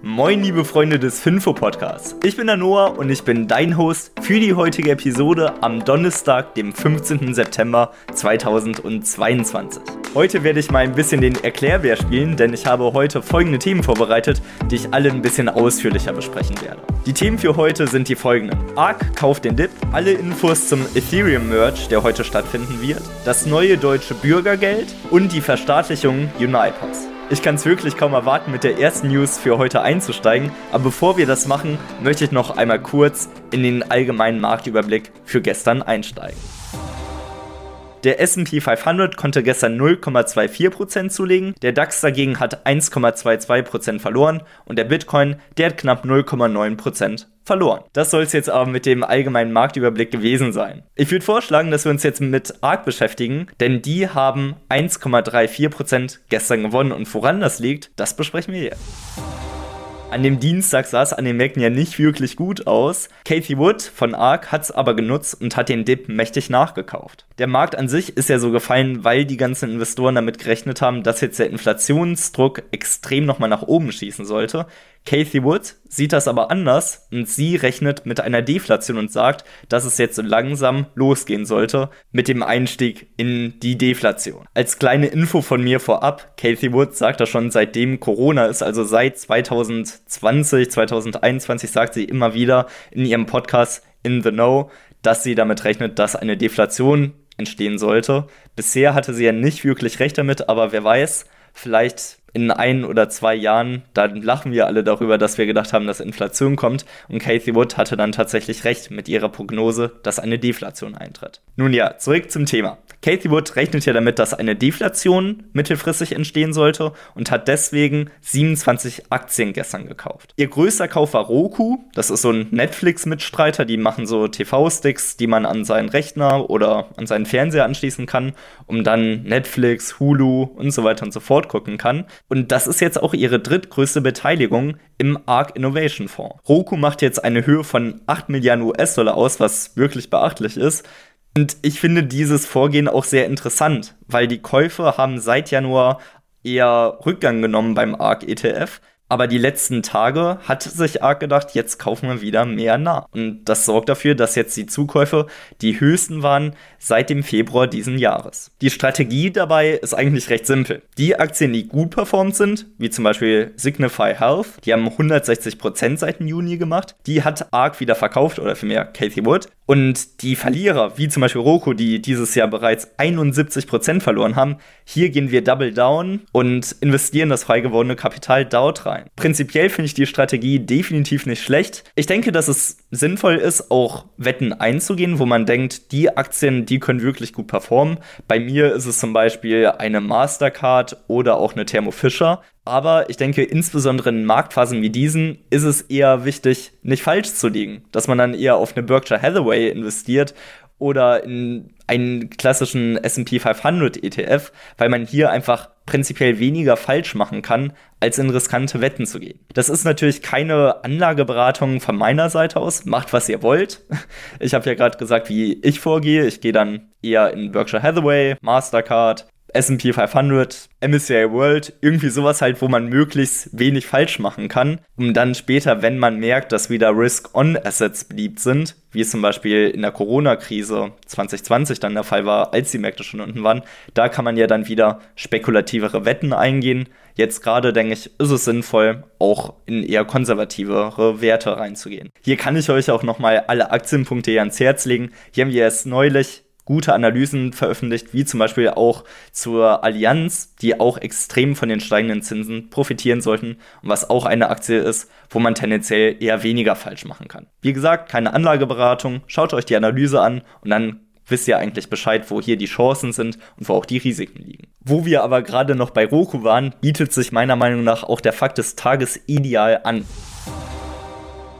Moin, liebe Freunde des Finfo Podcasts. Ich bin der Noah und ich bin dein Host für die heutige Episode am Donnerstag, dem 15. September 2022. Heute werde ich mal ein bisschen den Erklärbär spielen, denn ich habe heute folgende Themen vorbereitet, die ich alle ein bisschen ausführlicher besprechen werde. Die Themen für heute sind die folgenden. ARK kauft den Dip, alle Infos zum Ethereum-Merge, der heute stattfinden wird, das neue deutsche Bürgergeld und die Verstaatlichung Unipass. Ich kann es wirklich kaum erwarten, mit der ersten News für heute einzusteigen. Aber bevor wir das machen, möchte ich noch einmal kurz in den allgemeinen Marktüberblick für gestern einsteigen. Der SP 500 konnte gestern 0,24% zulegen, der DAX dagegen hat 1,22% verloren und der Bitcoin, der hat knapp 0,9% verloren. Das soll es jetzt aber mit dem allgemeinen Marktüberblick gewesen sein. Ich würde vorschlagen, dass wir uns jetzt mit ARK beschäftigen, denn die haben 1,34% gestern gewonnen und woran das liegt, das besprechen wir jetzt. An dem Dienstag sah es an den Märkten ja nicht wirklich gut aus. Kathy Wood von ARK hat es aber genutzt und hat den Dip mächtig nachgekauft. Der Markt an sich ist ja so gefallen, weil die ganzen Investoren damit gerechnet haben, dass jetzt der Inflationsdruck extrem nochmal nach oben schießen sollte. Kathy Wood sieht das aber anders und sie rechnet mit einer Deflation und sagt, dass es jetzt so langsam losgehen sollte mit dem Einstieg in die Deflation. Als kleine Info von mir vorab, Kathy Wood sagt das schon seitdem Corona ist, also seit 2020, 2021 sagt sie immer wieder in ihrem Podcast In the Know, dass sie damit rechnet, dass eine Deflation entstehen sollte. Bisher hatte sie ja nicht wirklich recht damit, aber wer weiß, vielleicht in ein oder zwei Jahren, dann lachen wir alle darüber, dass wir gedacht haben, dass Inflation kommt. Und Kathy Wood hatte dann tatsächlich recht mit ihrer Prognose, dass eine Deflation eintritt. Nun ja, zurück zum Thema. Kathy Wood rechnet ja damit, dass eine Deflation mittelfristig entstehen sollte und hat deswegen 27 Aktien gestern gekauft. Ihr größter Kauf war Roku. Das ist so ein Netflix-Mitstreiter. Die machen so TV-Sticks, die man an seinen Rechner oder an seinen Fernseher anschließen kann, um dann Netflix, Hulu und so weiter und so fort gucken kann. Und das ist jetzt auch ihre drittgrößte Beteiligung im ARK Innovation Fonds. Roku macht jetzt eine Höhe von 8 Milliarden US-Dollar aus, was wirklich beachtlich ist. Und ich finde dieses Vorgehen auch sehr interessant, weil die Käufe haben seit Januar eher Rückgang genommen beim ARK ETF. Aber die letzten Tage hat sich ARK gedacht, jetzt kaufen wir wieder mehr nach. Und das sorgt dafür, dass jetzt die Zukäufe die höchsten waren seit dem Februar diesen Jahres. Die Strategie dabei ist eigentlich recht simpel. Die Aktien, die gut performt sind, wie zum Beispiel Signify Health, die haben 160% seit dem Juni gemacht, die hat ARK wieder verkauft oder vielmehr Kathy Wood. Und die Verlierer, wie zum Beispiel Roku, die dieses Jahr bereits 71% verloren haben, hier gehen wir double down und investieren das frei gewordene Kapital dort rein. Prinzipiell finde ich die Strategie definitiv nicht schlecht. Ich denke, dass es sinnvoll ist, auch Wetten einzugehen, wo man denkt, die Aktien, die können wirklich gut performen. Bei mir ist es zum Beispiel eine Mastercard oder auch eine Thermo Fisher. Aber ich denke, insbesondere in Marktphasen wie diesen ist es eher wichtig, nicht falsch zu liegen. Dass man dann eher auf eine Berkshire Hathaway investiert oder in einen klassischen SP 500 ETF, weil man hier einfach prinzipiell weniger falsch machen kann, als in riskante Wetten zu gehen. Das ist natürlich keine Anlageberatung von meiner Seite aus. Macht, was ihr wollt. Ich habe ja gerade gesagt, wie ich vorgehe. Ich gehe dann eher in Berkshire Hathaway, Mastercard, SP 500, MSCI World, irgendwie sowas halt, wo man möglichst wenig falsch machen kann, um dann später, wenn man merkt, dass wieder Risk-on-Assets beliebt sind, wie es zum Beispiel in der Corona-Krise 2020 dann der Fall war, als die Märkte schon unten waren, da kann man ja dann wieder spekulativere Wetten eingehen. Jetzt gerade, denke ich, ist es sinnvoll, auch in eher konservativere Werte reinzugehen. Hier kann ich euch auch nochmal alle Aktienpunkte hier ans Herz legen. Hier haben wir erst neulich gute Analysen veröffentlicht, wie zum Beispiel auch zur Allianz, die auch extrem von den steigenden Zinsen profitieren sollten und was auch eine Aktie ist, wo man tendenziell eher weniger falsch machen kann. Wie gesagt, keine Anlageberatung, schaut euch die Analyse an und dann wisst ihr eigentlich Bescheid, wo hier die Chancen sind und wo auch die Risiken liegen. Wo wir aber gerade noch bei Roku waren, bietet sich meiner Meinung nach auch der Fakt des Tages ideal an.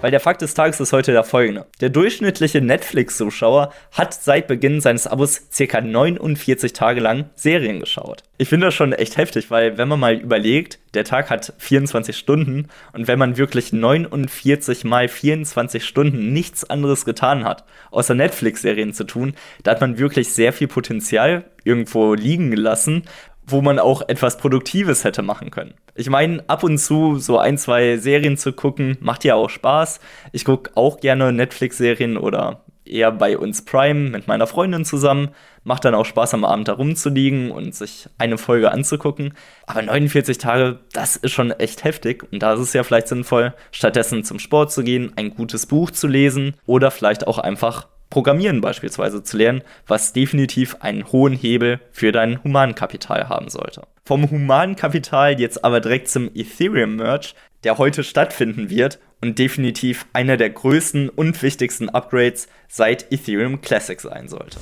Weil der Fakt des Tages ist heute der folgende. Der durchschnittliche Netflix-Zuschauer hat seit Beginn seines Abos circa 49 Tage lang Serien geschaut. Ich finde das schon echt heftig, weil wenn man mal überlegt, der Tag hat 24 Stunden und wenn man wirklich 49 mal 24 Stunden nichts anderes getan hat, außer Netflix-Serien zu tun, da hat man wirklich sehr viel Potenzial irgendwo liegen gelassen, wo man auch etwas Produktives hätte machen können. Ich meine, ab und zu so ein, zwei Serien zu gucken, macht ja auch Spaß. Ich gucke auch gerne Netflix-Serien oder eher bei uns Prime mit meiner Freundin zusammen. Macht dann auch Spaß, am Abend da rumzuliegen und sich eine Folge anzugucken. Aber 49 Tage, das ist schon echt heftig. Und da ist es ja vielleicht sinnvoll, stattdessen zum Sport zu gehen, ein gutes Buch zu lesen oder vielleicht auch einfach Programmieren beispielsweise zu lernen, was definitiv einen hohen Hebel für dein Humankapital haben sollte. Vom Humankapital jetzt aber direkt zum Ethereum-Merch, der heute stattfinden wird und definitiv einer der größten und wichtigsten Upgrades seit Ethereum Classic sein sollte.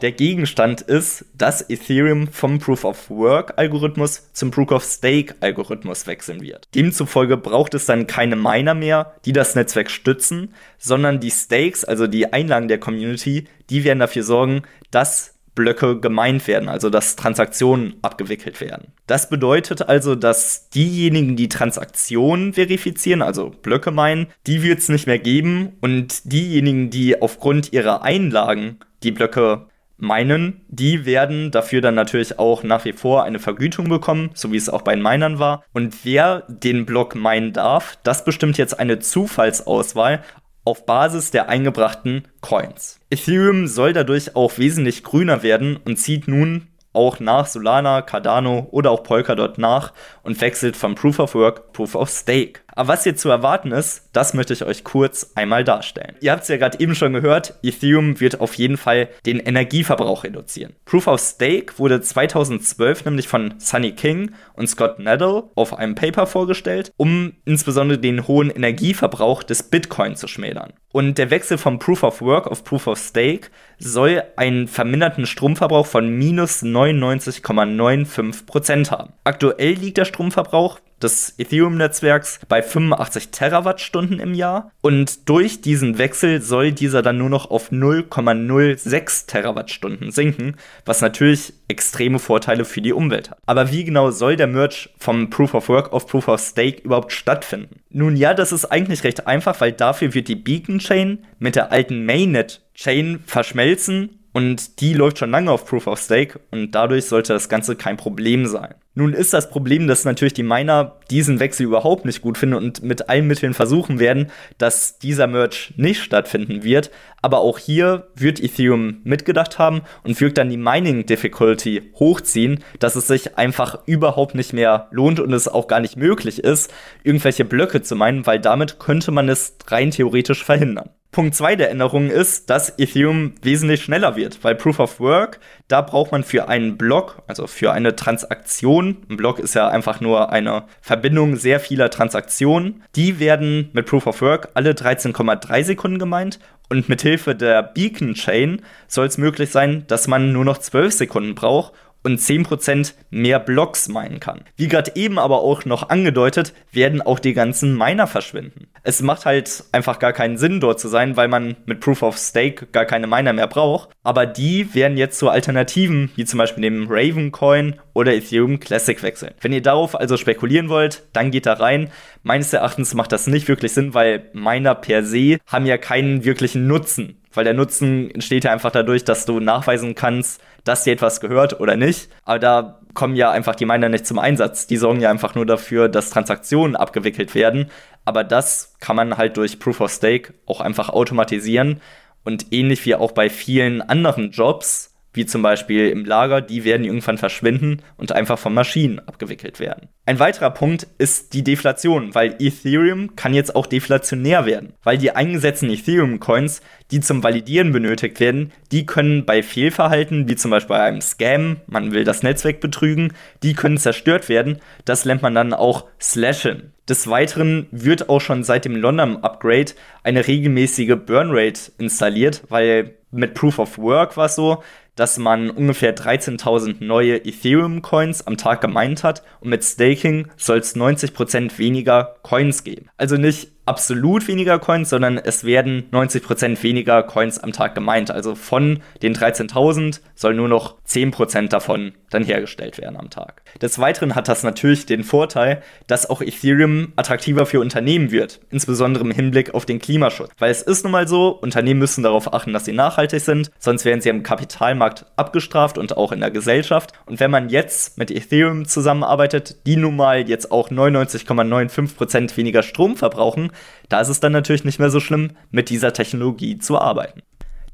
Der Gegenstand ist, dass Ethereum vom Proof of Work Algorithmus zum Proof of Stake Algorithmus wechseln wird. Demzufolge braucht es dann keine Miner mehr, die das Netzwerk stützen, sondern die Stakes, also die Einlagen der Community, die werden dafür sorgen, dass Blöcke gemeint werden, also dass Transaktionen abgewickelt werden. Das bedeutet also, dass diejenigen, die Transaktionen verifizieren, also Blöcke meinen, die wird es nicht mehr geben und diejenigen, die aufgrund ihrer Einlagen die Blöcke meinen, die werden dafür dann natürlich auch nach wie vor eine Vergütung bekommen, so wie es auch bei den Minern war. Und wer den Block meinen darf, das bestimmt jetzt eine Zufallsauswahl auf Basis der eingebrachten Coins. Ethereum soll dadurch auch wesentlich grüner werden und zieht nun auch nach Solana, Cardano oder auch Polkadot nach und wechselt von Proof of Work Proof of Stake. Aber was hier zu erwarten ist, das möchte ich euch kurz einmal darstellen. Ihr habt es ja gerade eben schon gehört, Ethereum wird auf jeden Fall den Energieverbrauch reduzieren. Proof of Stake wurde 2012 nämlich von Sunny King und Scott Nettle auf einem Paper vorgestellt, um insbesondere den hohen Energieverbrauch des Bitcoin zu schmälern. Und der Wechsel vom Proof of Work auf Proof of Stake soll einen verminderten Stromverbrauch von minus 99,95% haben. Aktuell liegt der Stromverbrauch des Ethereum-Netzwerks bei 85 Terawattstunden im Jahr. Und durch diesen Wechsel soll dieser dann nur noch auf 0,06 Terawattstunden sinken, was natürlich extreme Vorteile für die Umwelt hat. Aber wie genau soll der Merge vom Proof of Work auf Proof of Stake überhaupt stattfinden? Nun ja, das ist eigentlich recht einfach, weil dafür wird die Beacon Chain mit der alten Mainnet Chain verschmelzen und die läuft schon lange auf Proof of Stake und dadurch sollte das Ganze kein Problem sein. Nun ist das Problem, dass natürlich die Miner diesen Wechsel überhaupt nicht gut finden und mit allen Mitteln versuchen werden, dass dieser Merge nicht stattfinden wird. Aber auch hier wird Ethereum mitgedacht haben und wird dann die Mining Difficulty hochziehen, dass es sich einfach überhaupt nicht mehr lohnt und es auch gar nicht möglich ist, irgendwelche Blöcke zu meinen, weil damit könnte man es rein theoretisch verhindern. Punkt 2 der Änderung ist, dass Ethereum wesentlich schneller wird, weil Proof of Work, da braucht man für einen Block, also für eine Transaktion, ein Block ist ja einfach nur eine Verbindung sehr vieler Transaktionen, die werden mit Proof of Work alle 13,3 Sekunden gemeint und mit Hilfe der Beacon Chain soll es möglich sein, dass man nur noch 12 Sekunden braucht und 10% mehr Blocks meinen kann. Wie gerade eben aber auch noch angedeutet, werden auch die ganzen Miner verschwinden. Es macht halt einfach gar keinen Sinn, dort zu sein, weil man mit Proof of Stake gar keine Miner mehr braucht. Aber die werden jetzt zu Alternativen, wie zum Beispiel dem Raven Coin oder Ethereum Classic wechseln. Wenn ihr darauf also spekulieren wollt, dann geht da rein. Meines Erachtens macht das nicht wirklich Sinn, weil Miner per se haben ja keinen wirklichen Nutzen weil der Nutzen entsteht ja einfach dadurch, dass du nachweisen kannst, dass dir etwas gehört oder nicht. Aber da kommen ja einfach die Miner nicht zum Einsatz. Die sorgen ja einfach nur dafür, dass Transaktionen abgewickelt werden. Aber das kann man halt durch Proof of Stake auch einfach automatisieren. Und ähnlich wie auch bei vielen anderen Jobs wie zum Beispiel im Lager, die werden irgendwann verschwinden und einfach von Maschinen abgewickelt werden. Ein weiterer Punkt ist die Deflation, weil Ethereum kann jetzt auch deflationär werden, weil die eingesetzten Ethereum-Coins, die zum Validieren benötigt werden, die können bei Fehlverhalten, wie zum Beispiel bei einem Scam, man will das Netzwerk betrügen, die können zerstört werden. Das nennt man dann auch Slashen. Des Weiteren wird auch schon seit dem London Upgrade eine regelmäßige Burnrate installiert, weil mit Proof of Work war es so, dass man ungefähr 13.000 neue Ethereum-Coins am Tag gemeint hat und mit Staking soll es 90% weniger Coins geben. Also nicht absolut weniger Coins, sondern es werden 90% weniger Coins am Tag gemeint. Also von den 13.000 soll nur noch 10% davon dann hergestellt werden am Tag. Des Weiteren hat das natürlich den Vorteil, dass auch Ethereum attraktiver für Unternehmen wird, insbesondere im Hinblick auf den Klimaschutz. Weil es ist nun mal so, Unternehmen müssen darauf achten, dass sie nachhaltig sind, sonst werden sie am Kapitalmarkt abgestraft und auch in der Gesellschaft. Und wenn man jetzt mit Ethereum zusammenarbeitet, die nun mal jetzt auch 99,95% weniger Strom verbrauchen, da ist es dann natürlich nicht mehr so schlimm, mit dieser Technologie zu arbeiten.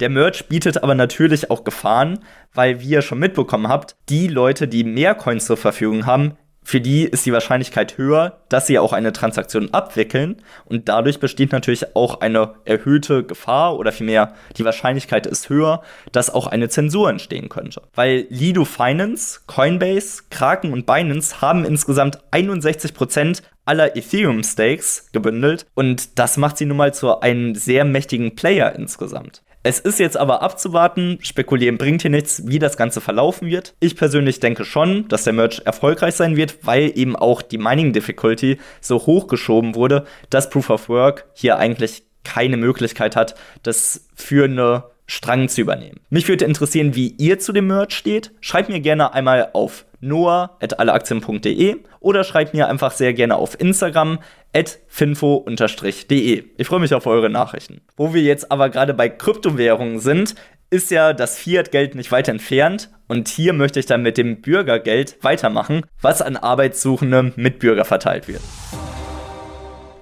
Der Merch bietet aber natürlich auch Gefahren, weil, wie ihr schon mitbekommen habt, die Leute, die mehr Coins zur Verfügung haben, für die ist die Wahrscheinlichkeit höher, dass sie auch eine Transaktion abwickeln und dadurch besteht natürlich auch eine erhöhte Gefahr oder vielmehr die Wahrscheinlichkeit ist höher, dass auch eine Zensur entstehen könnte. Weil Lido Finance, Coinbase, Kraken und Binance haben insgesamt 61% aller Ethereum Stakes gebündelt und das macht sie nun mal zu einem sehr mächtigen Player insgesamt. Es ist jetzt aber abzuwarten, spekulieren bringt hier nichts, wie das Ganze verlaufen wird. Ich persönlich denke schon, dass der Merch erfolgreich sein wird, weil eben auch die Mining Difficulty so hochgeschoben wurde, dass Proof of Work hier eigentlich keine Möglichkeit hat, das für eine Strang zu übernehmen. Mich würde interessieren, wie ihr zu dem Merch steht. Schreibt mir gerne einmal auf noah.alleaktien.de oder schreibt mir einfach sehr gerne auf Instagram at finfo-de. Ich freue mich auf eure Nachrichten. Wo wir jetzt aber gerade bei Kryptowährungen sind, ist ja das Fiat-Geld nicht weit entfernt und hier möchte ich dann mit dem Bürgergeld weitermachen, was an Arbeitssuchende Mitbürger verteilt wird.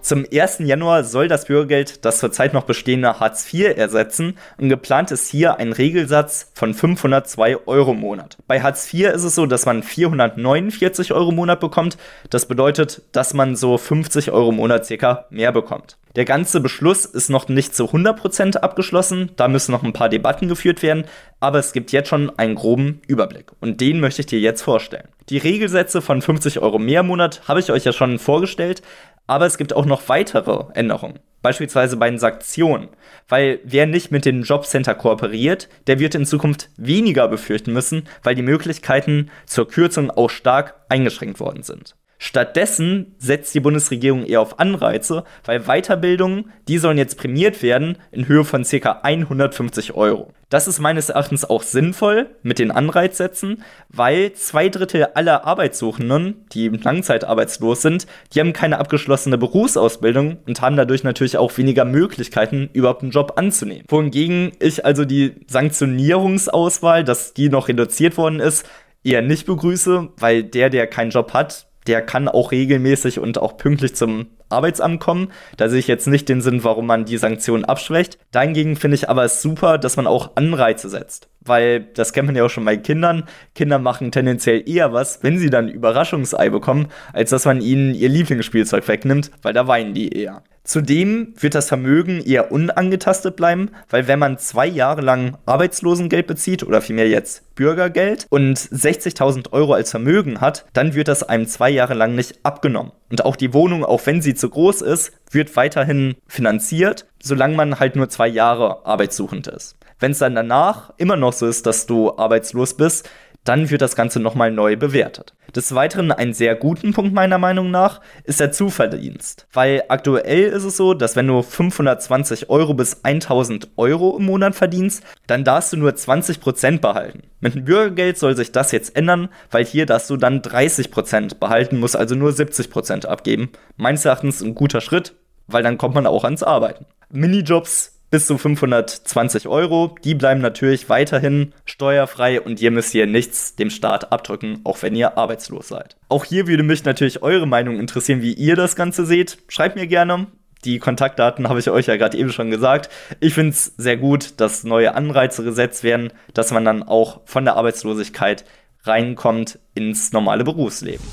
Zum 1. Januar soll das Bürgergeld das zurzeit noch bestehende Hartz IV ersetzen und geplant ist hier ein Regelsatz von 502 Euro im Monat. Bei Hartz IV ist es so, dass man 449 Euro im Monat bekommt. Das bedeutet, dass man so 50 Euro im Monat circa mehr bekommt. Der ganze Beschluss ist noch nicht zu 100% abgeschlossen, da müssen noch ein paar Debatten geführt werden, aber es gibt jetzt schon einen groben Überblick und den möchte ich dir jetzt vorstellen. Die Regelsätze von 50 Euro mehr im Monat habe ich euch ja schon vorgestellt, aber es gibt auch noch weitere Änderungen. Beispielsweise bei den Sanktionen. Weil wer nicht mit dem Jobcenter kooperiert, der wird in Zukunft weniger befürchten müssen, weil die Möglichkeiten zur Kürzung auch stark eingeschränkt worden sind. Stattdessen setzt die Bundesregierung eher auf Anreize, weil Weiterbildungen, die sollen jetzt prämiert werden in Höhe von ca. 150 Euro. Das ist meines Erachtens auch sinnvoll mit den Anreizsätzen, weil zwei Drittel aller Arbeitssuchenden, die langzeitarbeitslos sind, die haben keine abgeschlossene Berufsausbildung und haben dadurch natürlich auch weniger Möglichkeiten, überhaupt einen Job anzunehmen. Wohingegen ich also die Sanktionierungsauswahl, dass die noch reduziert worden ist, eher nicht begrüße, weil der, der keinen Job hat, der kann auch regelmäßig und auch pünktlich zum Arbeitsamt kommen. Da sehe ich jetzt nicht den Sinn, warum man die Sanktionen abschwächt. Dahingegen finde ich aber es super, dass man auch Anreize setzt. Weil das kennt man ja auch schon bei Kindern. Kinder machen tendenziell eher was, wenn sie dann Überraschungsei bekommen, als dass man ihnen ihr Lieblingsspielzeug wegnimmt, weil da weinen die eher. Zudem wird das Vermögen eher unangetastet bleiben, weil wenn man zwei Jahre lang Arbeitslosengeld bezieht oder vielmehr jetzt Bürgergeld und 60.000 Euro als Vermögen hat, dann wird das einem zwei Jahre lang nicht abgenommen. Und auch die Wohnung, auch wenn sie zu groß ist, wird weiterhin finanziert, solange man halt nur zwei Jahre arbeitssuchend ist. Wenn es dann danach immer noch so ist, dass du arbeitslos bist, dann wird das Ganze nochmal neu bewertet. Des Weiteren ein sehr guten Punkt meiner Meinung nach ist der Zuverdienst. Weil aktuell ist es so, dass wenn du 520 Euro bis 1000 Euro im Monat verdienst, dann darfst du nur 20% behalten. Mit dem Bürgergeld soll sich das jetzt ändern, weil hier darfst du dann 30% behalten, musst also nur 70% abgeben. Meines Erachtens ein guter Schritt, weil dann kommt man auch ans Arbeiten. Minijobs bis zu 520 Euro. Die bleiben natürlich weiterhin steuerfrei und ihr müsst hier nichts dem Staat abdrücken, auch wenn ihr arbeitslos seid. Auch hier würde mich natürlich eure Meinung interessieren, wie ihr das Ganze seht. Schreibt mir gerne. Die Kontaktdaten habe ich euch ja gerade eben schon gesagt. Ich finde es sehr gut, dass neue Anreize gesetzt werden, dass man dann auch von der Arbeitslosigkeit reinkommt ins normale Berufsleben.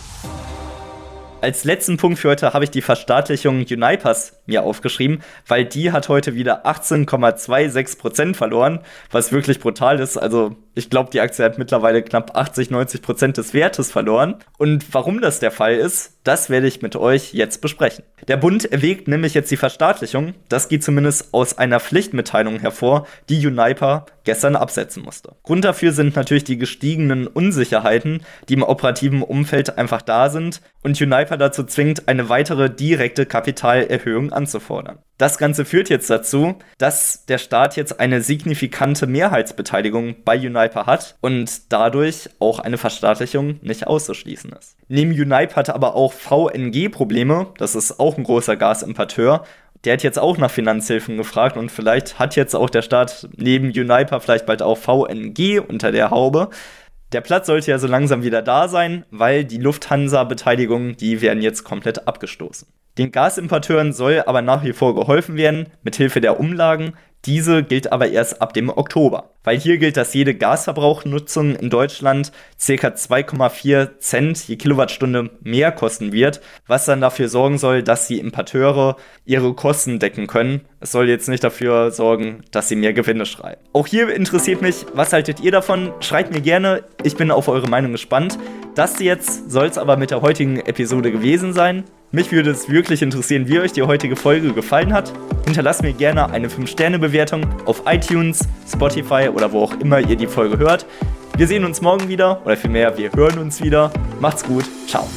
Als letzten Punkt für heute habe ich die Verstaatlichung Unipers mir aufgeschrieben, weil die hat heute wieder 18,26% verloren, was wirklich brutal ist. Also ich glaube, die Aktie hat mittlerweile knapp 80, 90 Prozent des Wertes verloren. Und warum das der Fall ist, das werde ich mit euch jetzt besprechen. Der Bund erwägt nämlich jetzt die Verstaatlichung. Das geht zumindest aus einer Pflichtmitteilung hervor, die Uniper gestern absetzen musste. Grund dafür sind natürlich die gestiegenen Unsicherheiten, die im operativen Umfeld einfach da sind. Und Uniper dazu zwingt, eine weitere direkte Kapitalerhöhung anzufordern. Das Ganze führt jetzt dazu, dass der Staat jetzt eine signifikante Mehrheitsbeteiligung bei Uniper hat und dadurch auch eine Verstaatlichung nicht auszuschließen ist. Neben Uniper hat aber auch VNG Probleme, das ist auch ein großer Gasimporteur, der hat jetzt auch nach Finanzhilfen gefragt und vielleicht hat jetzt auch der Staat neben Uniper vielleicht bald auch VNG unter der Haube. Der Platz sollte ja so langsam wieder da sein, weil die Lufthansa-Beteiligungen, die werden jetzt komplett abgestoßen. Den Gasimporteuren soll aber nach wie vor geholfen werden, mithilfe der Umlagen, diese gilt aber erst ab dem Oktober, weil hier gilt, dass jede Gasverbrauchnutzung in Deutschland ca. 2,4 Cent je Kilowattstunde mehr kosten wird, was dann dafür sorgen soll, dass die Importeure ihre Kosten decken können. Es soll jetzt nicht dafür sorgen, dass sie mehr Gewinne schreiben. Auch hier interessiert mich, was haltet ihr davon? Schreibt mir gerne, ich bin auf eure Meinung gespannt. Das jetzt soll es aber mit der heutigen Episode gewesen sein. Mich würde es wirklich interessieren, wie euch die heutige Folge gefallen hat. Hinterlasst mir gerne eine 5-Sterne-Bewertung auf iTunes, Spotify oder wo auch immer ihr die Folge hört. Wir sehen uns morgen wieder, oder vielmehr, wir hören uns wieder. Macht's gut, ciao.